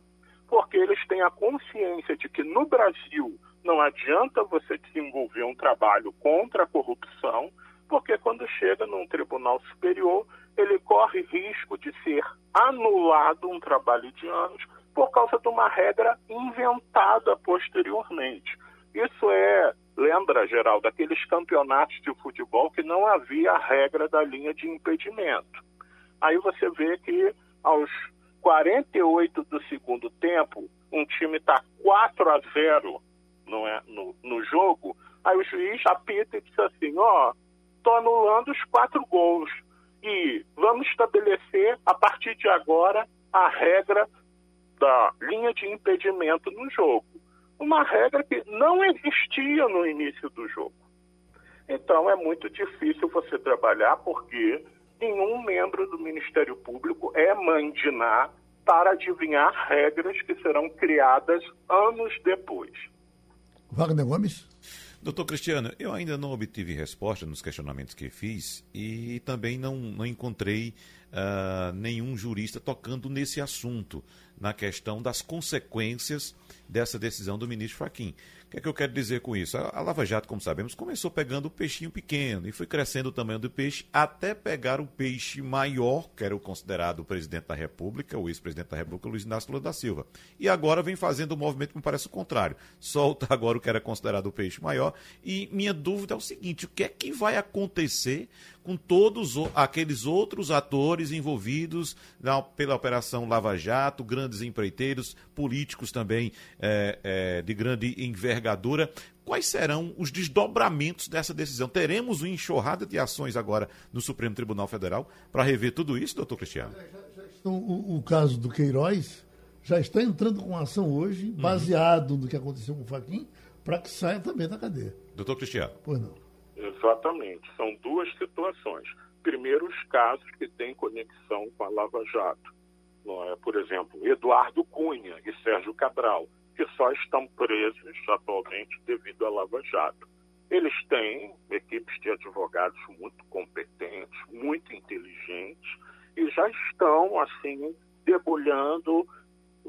porque eles têm a consciência de que no Brasil não adianta você desenvolver um trabalho contra a corrupção, porque quando chega num tribunal superior, ele corre risco de ser anulado um trabalho de anos por causa de uma regra inventada posteriormente. Isso é, lembra, Geraldo, daqueles campeonatos de futebol que não havia a regra da linha de impedimento. Aí você vê que aos 48 do segundo tempo, um time está 4 a 0 não é, no, no jogo, aí o juiz apita e diz assim, ó, oh, tô anulando os quatro gols e vamos estabelecer a partir de agora a regra da linha de impedimento no jogo uma regra que não existia no início do jogo. Então é muito difícil você trabalhar porque nenhum membro do Ministério Público é mandinar para adivinhar regras que serão criadas anos depois. Wagner Gomes? Doutor Cristiano, eu ainda não obtive resposta nos questionamentos que fiz e também não, não encontrei uh, nenhum jurista tocando nesse assunto, na questão das consequências dessa decisão do ministro Faquim. O que é que eu quero dizer com isso? A, Lava Jato, como sabemos, começou pegando o peixinho pequeno e foi crescendo o tamanho do peixe até pegar o peixe maior, que era o considerado presidente da República, o ex-presidente da República, Luiz Inácio Lula da Silva. E agora vem fazendo um movimento que me parece o contrário. Solta agora o que era considerado o peixe maior. E minha dúvida é o seguinte: o que é que vai acontecer com todos aqueles outros atores envolvidos na, pela Operação Lava Jato, grandes empreiteiros, políticos também é, é, de grande envergadura. Quais serão os desdobramentos dessa decisão? Teremos uma enxurrada de ações agora no Supremo Tribunal Federal para rever tudo isso, doutor Cristiano? Já, já estão, o, o, caso do Queiroz já está entrando com ação hoje, uhum. baseado uhum. no que aconteceu com o Faquim, para que saia também da cadeia. Doutor Cristiano. Pois não. Exatamente. São duas situações. Primeiro, os casos que têm conexão com a Lava Jato. É? Por exemplo, Eduardo Cunha e Sérgio Cabral, que só estão presos atualmente devido à Lava Jato. Eles têm equipes de advogados muito competentes, muito inteligentes, e já estão, assim, debulhando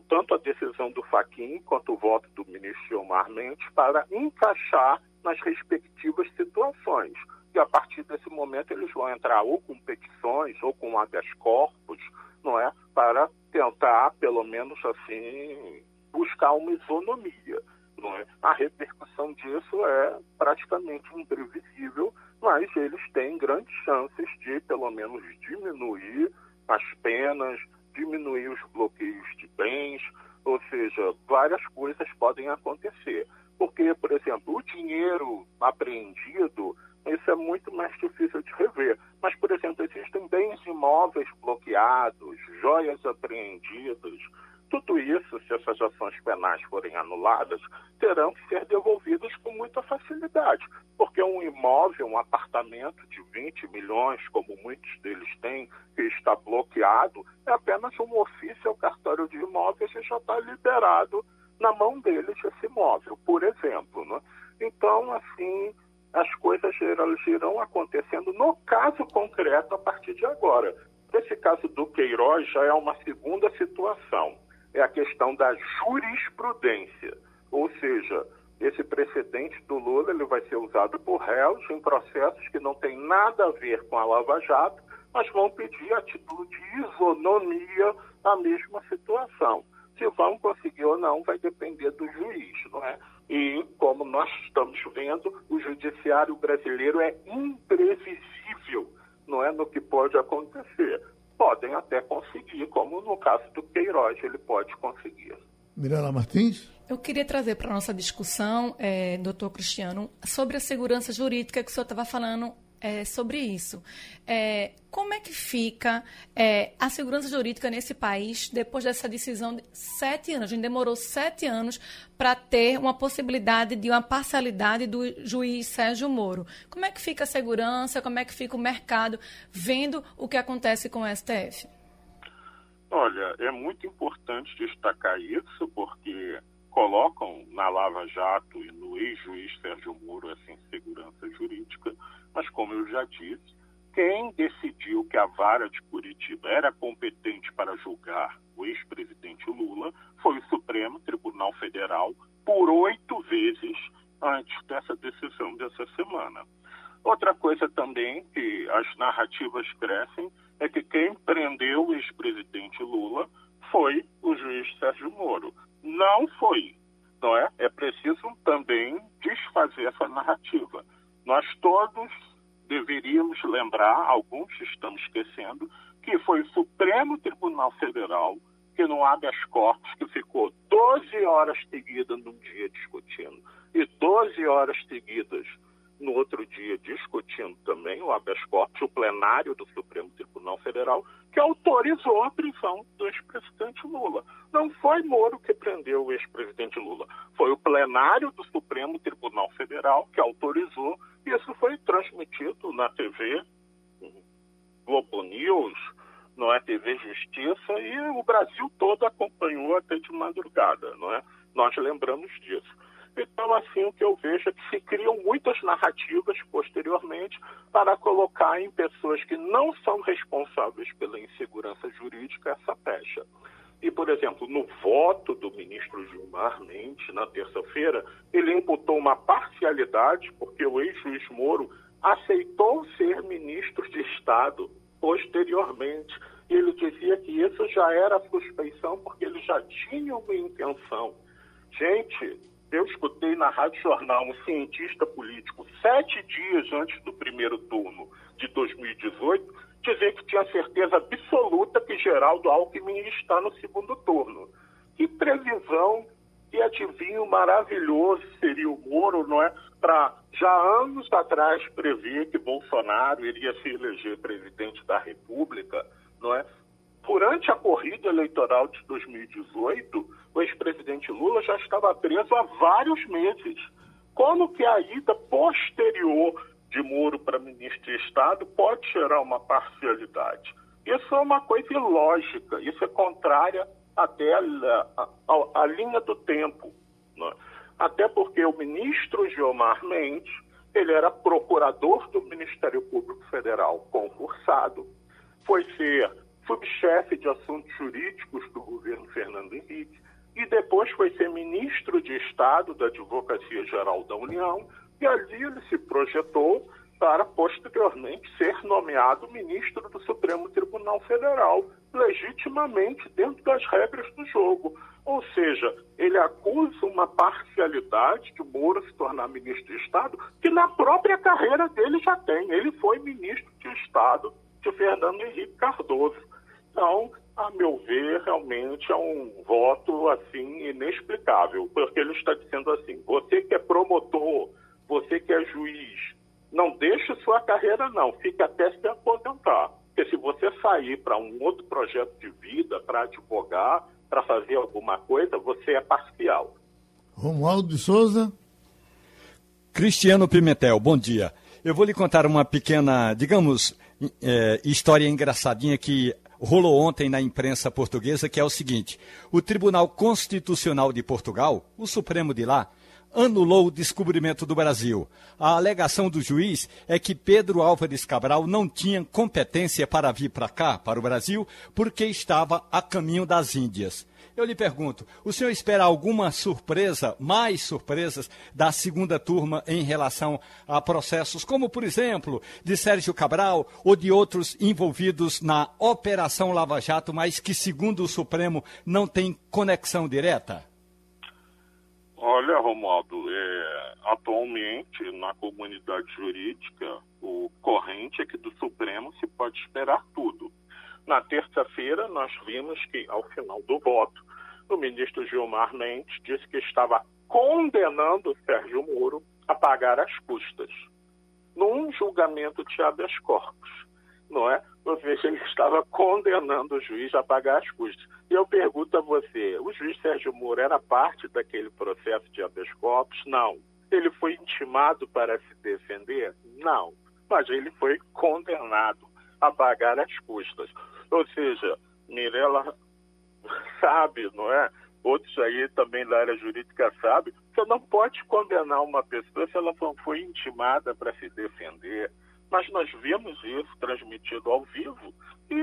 tanto a decisão do Faquin quanto o voto do ministro Gilmar Mendes para encaixar nas respectivas situações. E a partir desse momento eles vão entrar ou com petições ou com habeas corpus, não é, para tentar, pelo menos assim, buscar uma isonomia. Não é? A repercussão disso é praticamente imprevisível, mas eles têm grandes chances de, pelo menos, diminuir as penas, diminuir os bloqueios de bens, ou seja, várias coisas podem acontecer. Porque, por exemplo, o dinheiro apreendido, isso é muito mais difícil de rever. Mas, por exemplo, existem bens imóveis bloqueados, joias apreendidas. Tudo isso, se essas ações penais forem anuladas, terão que ser devolvidas com muita facilidade, porque um imóvel, um apartamento de 20 milhões, como muitos deles têm, que está bloqueado, é apenas um ofício ao cartório de imóveis e já está liberado na mão deles esse imóvel, por exemplo. Né? Então, assim, as coisas irão acontecendo no caso concreto a partir de agora. Esse caso do Queiroz já é uma segunda situação. É a questão da jurisprudência. Ou seja, esse precedente do Lula ele vai ser usado por réus em processos que não têm nada a ver com a Lava Jato, mas vão pedir a título de isonomia a mesma situação. Se vão conseguir ou não vai depender do juiz, não é? E como nós estamos vendo, o judiciário brasileiro é imprevisível, não é, no que pode acontecer. Podem até conseguir, como no caso do Queiroz, ele pode conseguir. Mirela Martins? Eu queria trazer para a nossa discussão, é, doutor Cristiano, sobre a segurança jurídica que o senhor estava falando é, sobre isso. É, como é que fica é, a segurança jurídica nesse país depois dessa decisão de sete anos? A gente demorou sete anos para ter uma possibilidade de uma parcialidade do juiz Sérgio Moro. Como é que fica a segurança? Como é que fica o mercado vendo o que acontece com o STF? Olha, é muito importante destacar isso, porque colocam na Lava Jato e no ex-juiz Sérgio Moro essa insegurança jurídica, mas como eu já disse, quem decidiu que a vara de Curitiba era competente para julgar o ex-presidente Lula foi o Supremo Tribunal Federal por oito vezes antes dessa decisão dessa semana. Outra coisa também que as narrativas crescem é que quem prendeu o ex-presidente Lula foi o juiz Sérgio Moro. Não foi, não é? É preciso também desfazer essa narrativa. Nós todos deveríamos lembrar, alguns estamos esquecendo, que foi o Supremo Tribunal Federal que no habeas corpus, que ficou 12 horas seguidas num dia discutindo e 12 horas seguidas no outro dia discutindo também o habeas corpus, o plenário do Supremo Tribunal Federal, que autorizou a prisão do ex-presidente Lula. Não foi Moro que prendeu o ex-presidente Lula, foi o plenário do Supremo Tribunal Federal que autorizou, e isso foi transmitido na TV Globo News, não é TV Justiça, e o Brasil todo acompanhou até de madrugada, não é? Nós lembramos disso. Então, assim, o que eu vejo é que se criam muitas narrativas posteriormente para colocar em pessoas que não são responsáveis pela insegurança jurídica essa pecha. E, por exemplo, no voto do ministro Gilmar Mendes, na terça-feira, ele imputou uma parcialidade, porque o ex-juiz Moro aceitou ser ministro de Estado posteriormente. E ele dizia que isso já era suspeição, porque ele já tinha uma intenção. Gente, eu escutei na Rádio Jornal um cientista político, sete dias antes do primeiro turno de 2018, dizer que tinha certeza absoluta que Geraldo Alckmin está no segundo turno. Que previsão, que adivinho maravilhoso seria o Moro, não é? Para já anos atrás prever que Bolsonaro iria se eleger presidente da República, não é? Durante a corrida eleitoral de 2018, o ex-presidente Lula já estava preso há vários meses. Como que a ida posterior de Moro para ministro de Estado pode gerar uma parcialidade? Isso é uma coisa ilógica, isso é contrária até a linha do tempo. Né? Até porque o ministro Gilmar Mendes, ele era procurador do Ministério Público Federal concursado, foi ser subchefe de assuntos jurídicos do governo Fernando Henrique, e depois foi ser ministro de Estado da Advocacia Geral da União, e ali ele se projetou para posteriormente ser nomeado ministro do Supremo Tribunal Federal, legitimamente dentro das regras do jogo. Ou seja, ele acusa uma parcialidade de Moro se tornar ministro de Estado, que na própria carreira dele já tem. Ele foi ministro de Estado de Fernando Henrique Cardoso. Então, a meu ver, realmente é um voto assim inexplicável, porque ele está dizendo assim: você que é promotor, você que é juiz, não deixe sua carreira não, fique até se aposentar. Porque se você sair para um outro projeto de vida, para advogar, para fazer alguma coisa, você é parcial. Romualdo de Souza. Cristiano Pimentel, bom dia. Eu vou lhe contar uma pequena, digamos, é, história engraçadinha que rolou ontem na imprensa portuguesa, que é o seguinte: o Tribunal Constitucional de Portugal, o Supremo de lá, anulou o descobrimento do Brasil. A alegação do juiz é que Pedro Álvares Cabral não tinha competência para vir para cá, para o Brasil, porque estava a caminho das Índias. Eu lhe pergunto, o senhor espera alguma surpresa, mais surpresas, da segunda turma em relação a processos como, por exemplo, de Sérgio Cabral ou de outros envolvidos na Operação Lava Jato, mas que, segundo o Supremo, não tem conexão direta? Olha, Romualdo, é, atualmente na comunidade jurídica, o corrente é que do Supremo se pode esperar tudo. Na terça-feira, nós vimos que, ao final do voto, o ministro Gilmar Mendes disse que estava condenando Sérgio Moro a pagar as custas, num julgamento de habeas corpus, não é? Ou seja, ele estava condenando o juiz a pagar as custas. E eu pergunto a você, o juiz Sérgio Moro era parte daquele processo de habeas corpus? Não. Ele foi intimado para se defender? Não. Mas ele foi condenado a pagar as custas. Ou seja, Mirella sabe, não é? Outros aí também da área jurídica sabem. Você não pode condenar uma pessoa se ela foi intimada para se defender. Mas nós vimos isso transmitido ao vivo e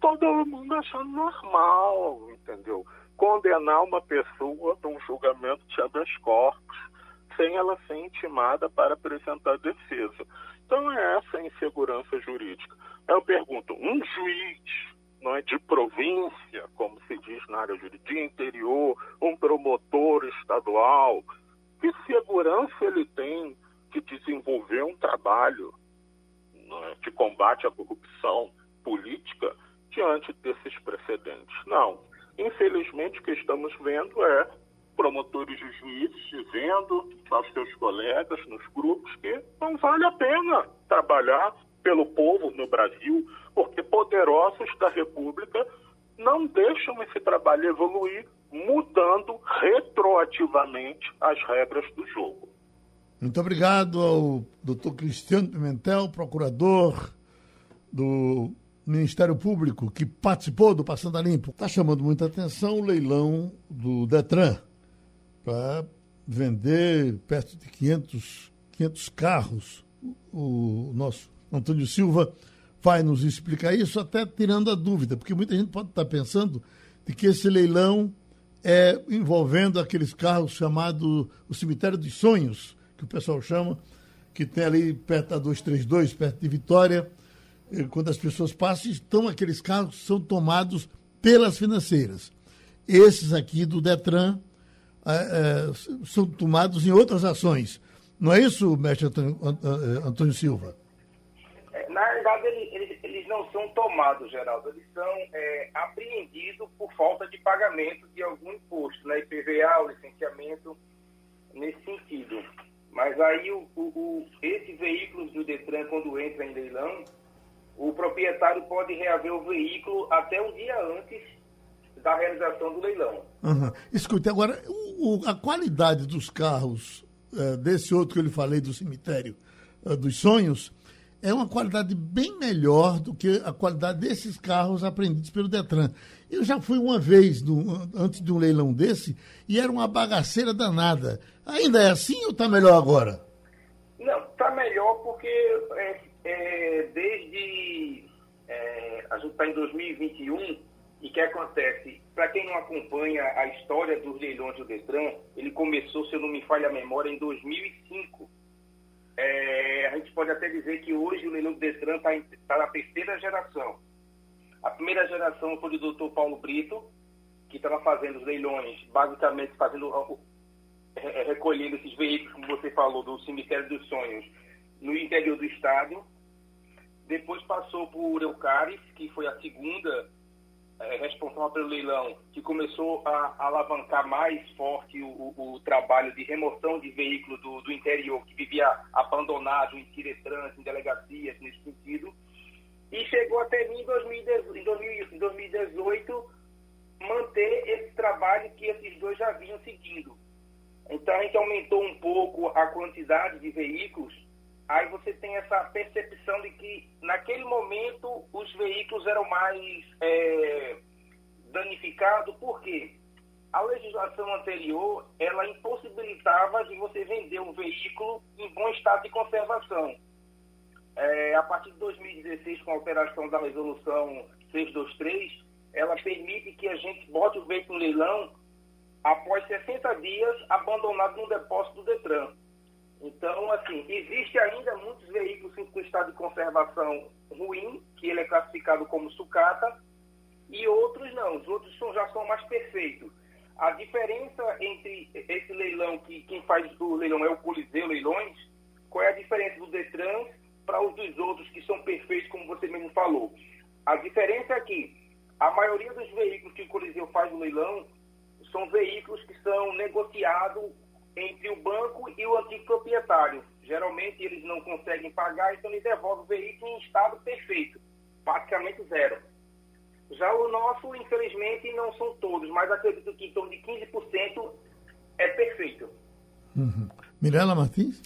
todo mundo achando normal, entendeu? Condenar uma pessoa num julgamento de habeas corpus sem ela ser intimada para apresentar defesa. Então é essa a insegurança jurídica. Eu pergunto, um juiz não é, de província, como se diz na área jurídica, interior, um promotor estadual, que segurança ele tem de desenvolver um trabalho é, de combate à corrupção política diante desses precedentes? Não. Infelizmente, o que estamos vendo é promotores e juízes dizendo aos seus colegas nos grupos que não vale a pena trabalhar pelo povo no Brasil, porque poderosos da República não deixam esse trabalho evoluir, mudando retroativamente as regras do jogo. Muito obrigado ao doutor Cristiano Pimentel, procurador do Ministério Público, que participou do Passando a Limpo. Está chamando muita atenção o leilão do Detran para vender perto de 500, 500 carros. O, o nosso Antônio Silva vai nos explicar isso, até tirando a dúvida, porque muita gente pode estar pensando de que esse leilão é envolvendo aqueles carros chamados o cemitério dos sonhos, que o pessoal chama, que tem ali perto da 232, perto de Vitória, quando as pessoas passam, estão aqueles carros que são tomados pelas financeiras. Esses aqui do Detran é, são tomados em outras ações. Não é isso, mestre Antônio, Antônio Silva? Na verdade, eles, eles, não são tomados, Geraldo. Eles são é, apreendidos por falta de pagamento de algum imposto, né? IPVA, o licenciamento, nesse sentido. Mas aí, o, o, o, esses veículos do Detran, quando entra em leilão, o proprietário pode reaver o veículo até um dia antes da realização do leilão. Uhum. Escute, agora, o, a qualidade dos carros, é, desse outro que eu lhe falei, do cemitério é, dos sonhos, é uma qualidade bem melhor do que a qualidade desses carros apreendidos pelo Detran. Eu já fui uma vez, no, antes de um leilão desse, e era uma bagaceira danada. Ainda é assim ou está melhor agora? Não, está melhor porque é, é, desde. É, a gente está em 2021 e o que acontece? Para quem não acompanha a história dos leilões do Detran, ele começou, se eu não me falha a memória, em 2005 é, a gente pode até dizer que hoje o leilão do Detran está tá na terceira geração. A primeira geração foi do doutor Paulo Brito, que estava fazendo os leilões, basicamente fazendo recolhendo esses veículos, como você falou, do cemitério dos sonhos, no interior do estado. Depois passou por Eucaris, que foi a segunda é, responsável pelo leilão, que começou a, alavancar mais forte o, o, o, trabalho de remoção de veículos do, do, interior, que vivia abandonado em Tiretrans, em delegacias, nesse sentido. E chegou até mim em, 2018, em 2018 manter esse trabalho que esses dois já vinham seguindo. Então a gente aumentou um pouco a quantidade de veículos aí você tem essa percepção de que naquele momento os veículos eram mais é, danificados, por quê? A legislação anterior, ela impossibilitava de você vender um veículo em bom estado de conservação. É, a partir de 2016, com a operação da resolução 623, ela permite que a gente bote o veículo no leilão após 60 dias abandonado no depósito do DETRAN. Então, assim, existe ainda muitos veículos com estado de conservação ruim, que ele é classificado como sucata, e outros não, os outros são, já são mais perfeitos. A diferença entre esse leilão, que quem faz o leilão é o Coliseu Leilões, qual é a diferença do Detran para os dos outros que são perfeitos, como você mesmo falou? A diferença é que a maioria dos veículos que o Coliseu faz no leilão são veículos que são negociados entre o banco e o antigo proprietário. Geralmente eles não conseguem pagar, então eles devolvem o veículo em estado perfeito, praticamente zero. Já o nosso, infelizmente, não são todos, mas acredito que em torno de 15% é perfeito. Uhum. Mirela Martins?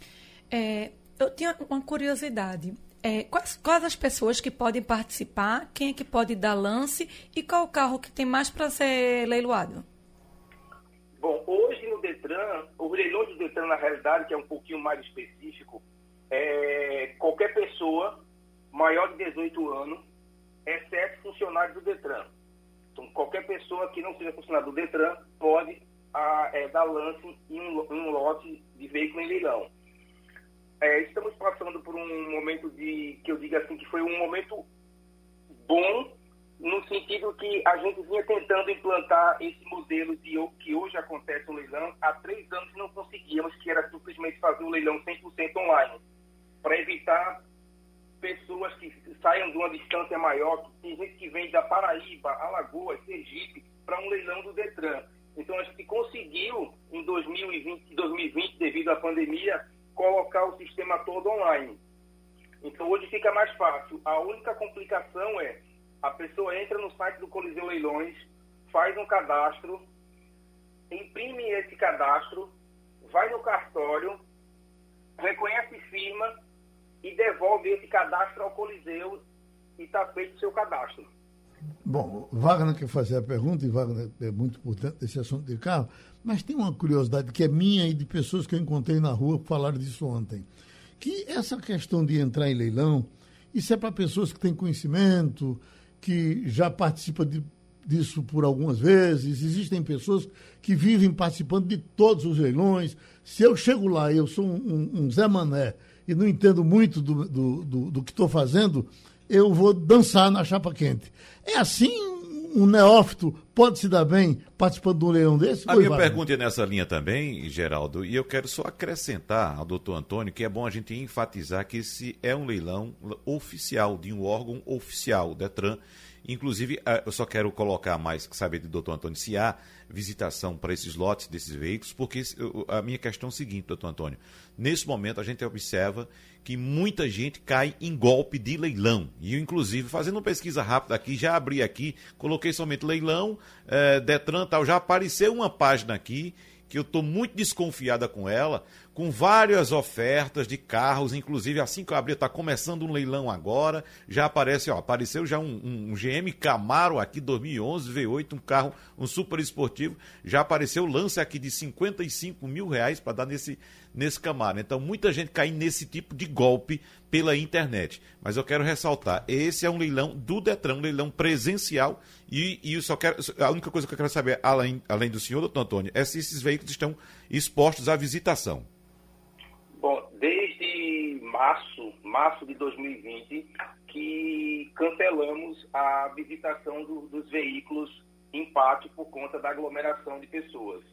É, eu tinha uma curiosidade. É, quais, quais as pessoas que podem participar? Quem é que pode dar lance? E qual o carro que tem mais para ser leiloado? Bom, hoje O leilão do Detran, na realidade, que é um pouquinho mais específico, é qualquer pessoa maior de 18 anos, exceto funcionário do Detran. Então, qualquer pessoa que não seja funcionário do Detran pode a, é, dar lance em um, um, lote de veículo em leilão. É, estamos passando por um momento de, que eu digo assim, que foi um momento bom no sentido que a gente vinha tentando implantar esse modelo de que hoje acontece no leilão há três anos não conseguíamos, que era simplesmente fazer o leilão 100% online, para evitar pessoas que saiam de uma distância maior, tem gente que vem da Paraíba, Alagoas, Sergipe, para um leilão do Detran. Então a gente conseguiu, em 2020, 2020, devido à pandemia, colocar o sistema todo online. Então hoje fica mais fácil. A única complicação é a pessoa entra no site do Coliseu Leilões, faz um cadastro, imprime esse cadastro, vai no cartório, reconhece firma e devolve esse cadastro ao Coliseu e está feito o seu cadastro. Bom, Wagner quer fazer a pergunta, e Wagner é muito importante desse assunto de carro, mas tem uma curiosidade que é minha e de pessoas que eu encontrei na rua que falaram disso ontem. Que essa questão de entrar em leilão, isso é para pessoas que têm conhecimento, que já participam de, disso por algumas vezes. Existem pessoas que vivem participando de todos os leilões. Se eu chego lá e eu sou um, um, um Zé Mané e não entendo muito do, do, do, do que estou fazendo, eu vou dançar na chapa quente. É assim um neófito pode se dar bem participando de um leilão desse? A minha pergunta é nessa linha também, Geraldo, e eu quero só acrescentar ao doutor Antônio que é bom a gente enfatizar que esse é um leilão oficial, de um órgão oficial, o Detran. Inclusive, eh, eu só quero colocar mais, saber do doutor Antônio, se há visitação para esses lotes desses veículos, porque a minha questão é o seguinte, doutor Antônio. Nesse momento, a gente observa que muita gente cai em golpe de leilão. E eu, inclusive, fazendo uma pesquisa rápida aqui, já abri aqui, coloquei somente leilão, é, Detran tal, já apareceu uma página aqui que eu estou muito desconfiada com ela, com várias ofertas de carros, inclusive assim que eu abri, está começando um leilão agora, já aparece, ó, apareceu já um, um, um, GM Camaro aqui 2011 V8, um carro, um super esportivo, já apareceu lance aqui de 55 mil reais para dar nesse, nesse Camaro. Então muita gente cai nesse tipo de golpe pela internet. Mas eu quero ressaltar, esse é um leilão do Detran, um leilão presencial e, e eu só quero, a única coisa que eu quero saber, além, além do senhor, doutor Antônio, é se esses veículos estão expostos à visitação março, março de 2020, que cancelamos a visitação do, dos veículos em pátio por conta da aglomeração de pessoas.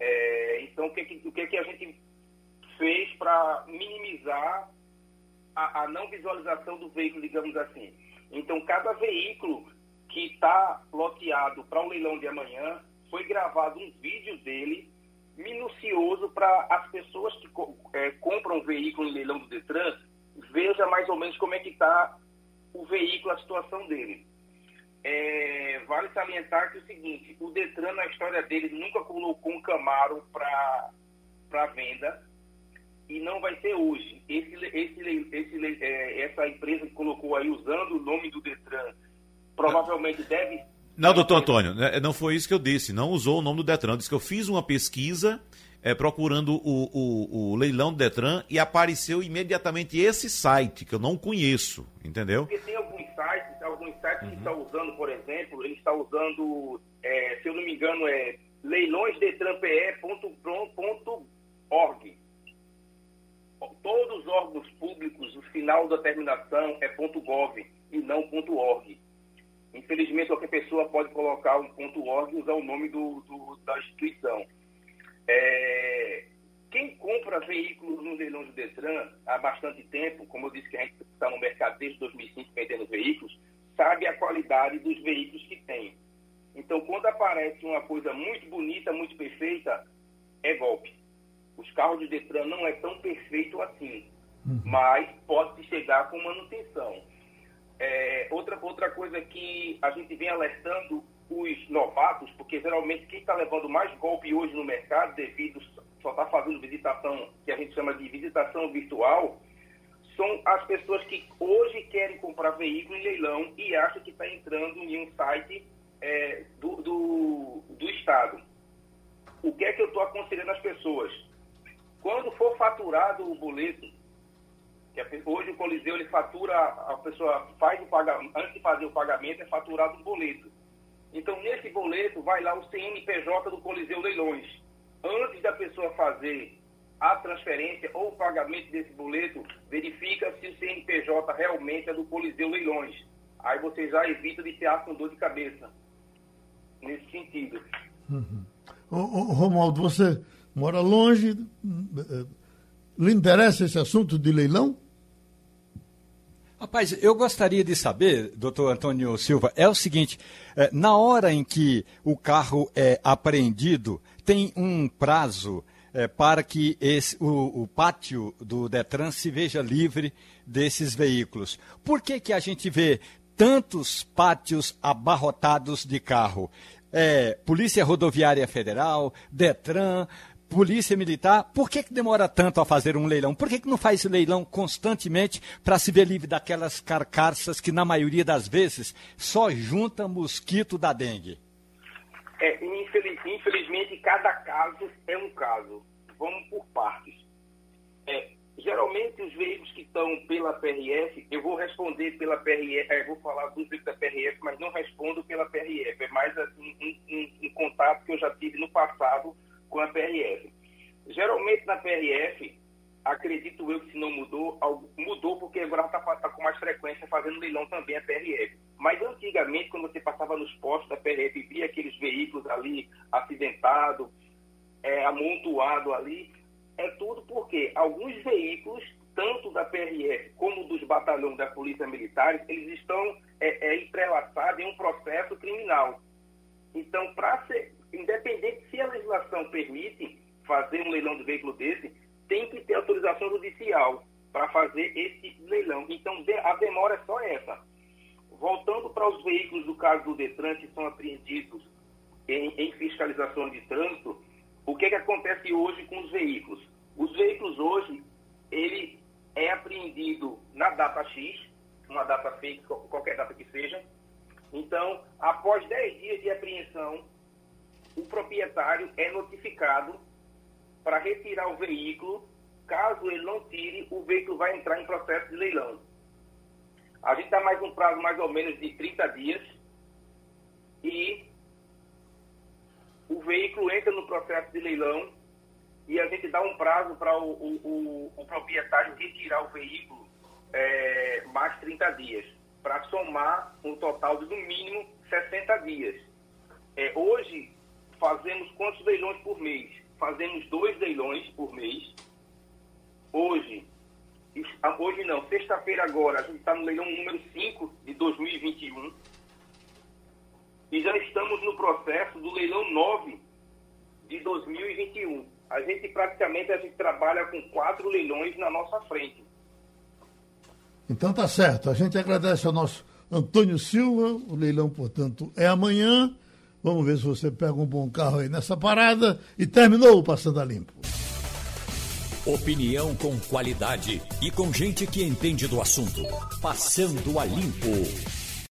É, então, o que, o que, a gente fez para minimizar a, a, não visualização do veículo, digamos assim? Então, cada veículo que está loteado para o leilão de amanhã, foi gravado um vídeo dele minucioso para as pessoas que é, compram um veículo em leilão do Detran veja mais ou menos como é que está o veículo, a situação dele. É, vale salientar que é o seguinte, o Detran, na história dele, nunca colocou um Camaro para venda e não vai ser hoje. Esse, esse, esse, é, essa empresa que colocou aí, usando o nome do Detran, provavelmente deve não, doutor Antônio, né, não foi isso que eu disse. Não usou o nome do Detran. Disse que eu fiz uma pesquisa é, procurando o, o, o, leilão do Detran e apareceu imediatamente esse site, que eu não conheço, entendeu? Porque tem alguns sites, uhum. que estão usando, por exemplo, ele está usando, é, se eu não me engano, é leilõesdetranpe.org. Todos os órgãos públicos, o final da terminação é .gov e não .org. Infelizmente, qualquer pessoa pode colocar um .org e usar o nome do, do da instituição. É, quem compra veículos no leilão do Detran há bastante tempo, como eu disse que a gente está no mercado desde 2005 vendendo veículos, sabe a qualidade dos veículos que tem. Então, quando aparece uma coisa muito bonita, muito perfeita, é golpe. Os carros do Detran não é tão perfeito assim, uhum. mas pode chegar com manutenção. É, outra, outra coisa que a gente vem alertando os novatos, porque geralmente quem está levando mais golpe hoje no mercado, devido só está fazendo visitação, que a gente chama de visitação virtual, são as pessoas que hoje querem comprar veículo em leilão e acham que está entrando em um site é, do, do, do Estado. O que é que eu estou aconselhando às pessoas? Quando for faturado o boleto, que hoje o Coliseu ele fatura, a pessoa faz o pagamento, antes de fazer o pagamento é faturado um boleto. Então nesse boleto vai lá o CNPJ do Coliseu Leilões. Antes da pessoa fazer a transferência ou o pagamento desse boleto, verifica se o CNPJ realmente é do Coliseu Leilões. Aí você já evita de ter com dor de cabeça. Nesse sentido. Uhum. Ô, ô, Romualdo, você mora longe, eh, lhe interessa esse assunto de leilão? Rapaz, eu gostaria de saber, doutor Antônio Silva, é o seguinte: é, na hora em que o carro é apreendido, tem um prazo é, para que esse, o, o, pátio do Detran se veja livre desses veículos. Por que, que a gente vê tantos pátios abarrotados de carro? É, Polícia Rodoviária Federal, Detran, Polícia Militar, por que, que demora tanto a fazer um leilão? Por que, que não faz leilão constantemente para se ver livre daquelas carcaças que, na maioria das vezes, só junta mosquito da dengue? É, infeliz, infelizmente, cada caso é um caso. Vamos por partes. É, geralmente, os veículos que estão pela PRF, eu vou responder pela PRF, é, vou falar dos veículos da PRF, mas não respondo pela PRF. É mais assim, um, um, um contato que eu já tive no passado com a PRF. Geralmente na PRF, acredito eu que se não mudou, mudou porque agora está tá com mais frequência fazendo leilão também a PRF. Mas antigamente, quando você passava nos postos da PRF e via aqueles veículos ali acidentados, é, amontoado ali, é tudo porque alguns veículos, tanto da PRF como dos batalhões da Polícia Militar, eles estão é, é, entrelaçados em um processo criminal. Então, para ser, independente se a legislação permite fazer um leilão de veículo desse, tem que ter autorização judicial para fazer esse leilão. Então, a demora é só essa. Voltando para os veículos do caso do Detran, que são apreendidos em, em fiscalização de trânsito, o que, é que acontece hoje com os veículos? Os veículos hoje, ele é apreendido na data X, uma data fake, qualquer data que seja. Então, após 10 dias de apreensão, o proprietário é notificado para retirar o veículo. Caso ele não tire, o veículo vai entrar em processo de leilão. A gente dá mais um prazo mais ou menos de 30 dias e o veículo entra no processo de leilão e a gente dá um prazo para o, o, o, o, proprietário retirar o veículo é, mais 30 dias, para somar um total de no mínimo 60 dias. É, hoje, fazemos quantos leilões por mês? Fazemos dois leilões por mês. Hoje, ah, hoje não, sexta-feira agora, a gente está no leilão número 5 de 2021. E já estamos no processo do leilão 9 de 2021. A gente praticamente a gente trabalha com quatro leilões na nossa frente. Então tá certo. A gente agradece ao nosso Antônio Silva. O leilão, portanto, é amanhã. Vamos ver se você pega um bom carro aí nessa parada. E terminou o Passando a Limpo. Opinião com qualidade e com gente que entende do assunto. Passando a Limpo.